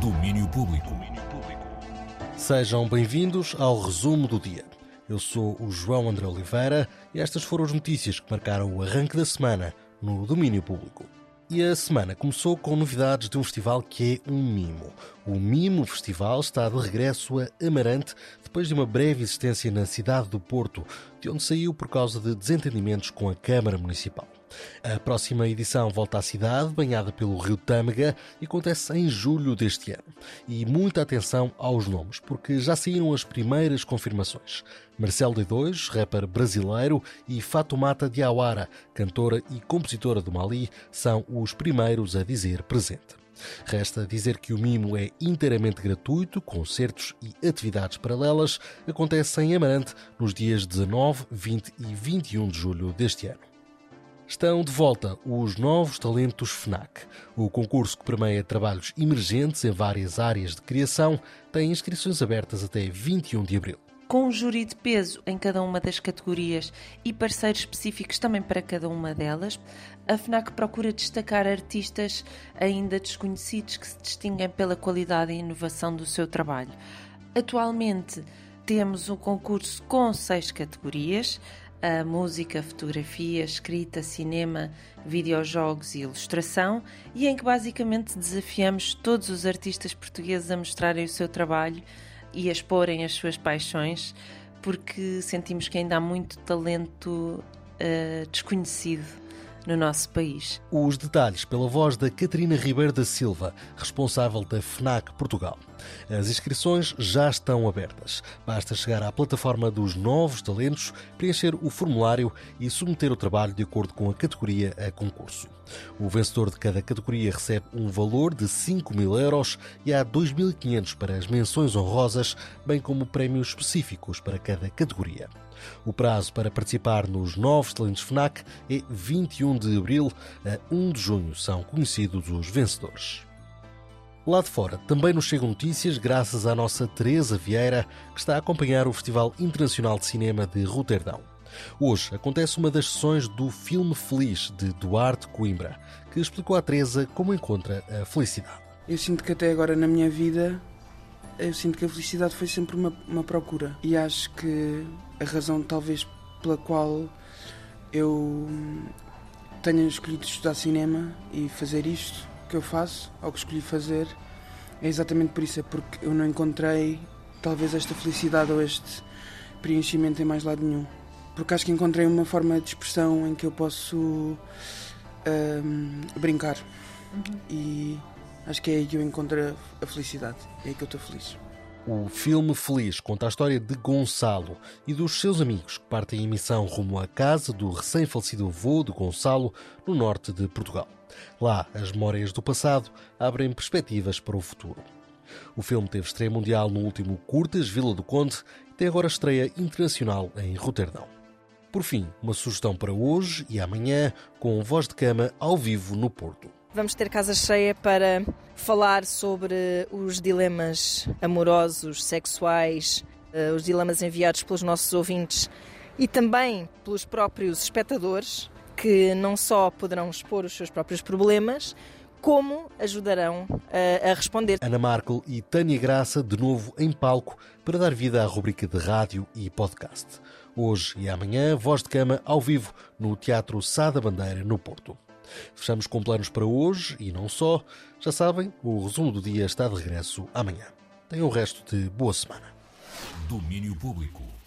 Domínio Público. Sejam bem-vindos ao resumo do dia. Eu sou o João André Oliveira e estas foram as notícias que marcaram o arranque da semana no Domínio Público. E a semana começou com novidades de um festival que é um mimo. O Mimo Festival está de regresso a Amarante depois de uma breve existência na cidade do Porto, de onde saiu por causa de desentendimentos com a Câmara Municipal. A próxima edição volta à cidade, banhada pelo rio Tâmega, e acontece em julho deste ano. E muita atenção aos nomes, porque já saíram as primeiras confirmações. Marcelo D2, rapper brasileiro, e Fatumata Diawara, cantora e compositora do Mali, são os primeiros a dizer presente. Resta dizer que o Mimo é inteiramente gratuito, concertos e atividades paralelas acontecem em Amarante nos dias 19, 20 e 21 de julho deste ano. Estão de volta os novos talentos FNAC. O concurso que permeia trabalhos emergentes em várias áreas de criação tem inscrições abertas até 21 de abril. Com um júri de peso em cada uma das categorias e parceiros específicos também para cada uma delas, a FNAC procura destacar artistas ainda desconhecidos que se distinguem pela qualidade e inovação do seu trabalho. Atualmente temos um concurso com seis categorias a música, fotografia, escrita, cinema, videojogos e ilustração, e em que basicamente desafiamos todos os artistas portugueses a mostrarem o seu trabalho e a exporem as suas paixões, porque sentimos que ainda há muito talento uh, desconhecido no nosso país. Os detalhes pela voz da Catarina Ribeiro da Silva, responsável da FNAC Portugal. As inscrições já estão abertas. Basta chegar à plataforma dos novos talentos, preencher o formulário e submeter o trabalho de acordo com a categoria a concurso. O vencedor de cada categoria recebe um valor de 5 mil euros e há 2.500 para as menções honrosas, bem como prémios específicos para cada categoria. O prazo para participar nos novos talentos FNAC é 21 de abril a 1 de junho. São conhecidos os vencedores. Lá de fora também nos chegam notícias graças à nossa Teresa Vieira, que está a acompanhar o Festival Internacional de Cinema de Roterdão. Hoje acontece uma das sessões do Filme Feliz de Duarte Coimbra, que explicou à Teresa como encontra a felicidade. Eu sinto que até agora na minha vida, eu sinto que a felicidade foi sempre uma, uma procura. E acho que a razão talvez pela qual eu tenha escolhido estudar cinema e fazer isto que eu faço, ou que escolhi fazer, é exatamente por isso, é porque eu não encontrei talvez esta felicidade ou este preenchimento em mais lado nenhum. Porque acho que encontrei uma forma de expressão em que eu posso um, brincar. Uhum. E acho que é aí que eu encontro a felicidade, é aí que eu estou feliz. O filme Feliz conta a história de Gonçalo e dos seus amigos que partem em missão rumo à casa do recém-falecido avô de Gonçalo, no norte de Portugal. Lá, as memórias do passado abrem perspectivas para o futuro. O filme teve estreia mundial no último Curtas Vila do Conde e tem agora estreia internacional em Roterdão. Por fim, uma sugestão para hoje e amanhã com Voz de Cama ao vivo no Porto. Vamos ter casa cheia para falar sobre os dilemas amorosos, sexuais, eh, os dilemas enviados pelos nossos ouvintes e também pelos próprios espectadores que não só poderão expor os seus próprios problemas, como ajudarão a, a, responder. Ana Markel e Tânia Graça, de novo em palco, para dar vida à rubrica de rádio e podcast. Hoje e amanhã, Voz de Cama ao vivo no Teatro Sá da Bandeira, no Porto. Fechamos com planos para hoje e não só. Já sabem, o resumo do dia está de regresso amanhã. Tenham o resto de boa semana. Domínio Público.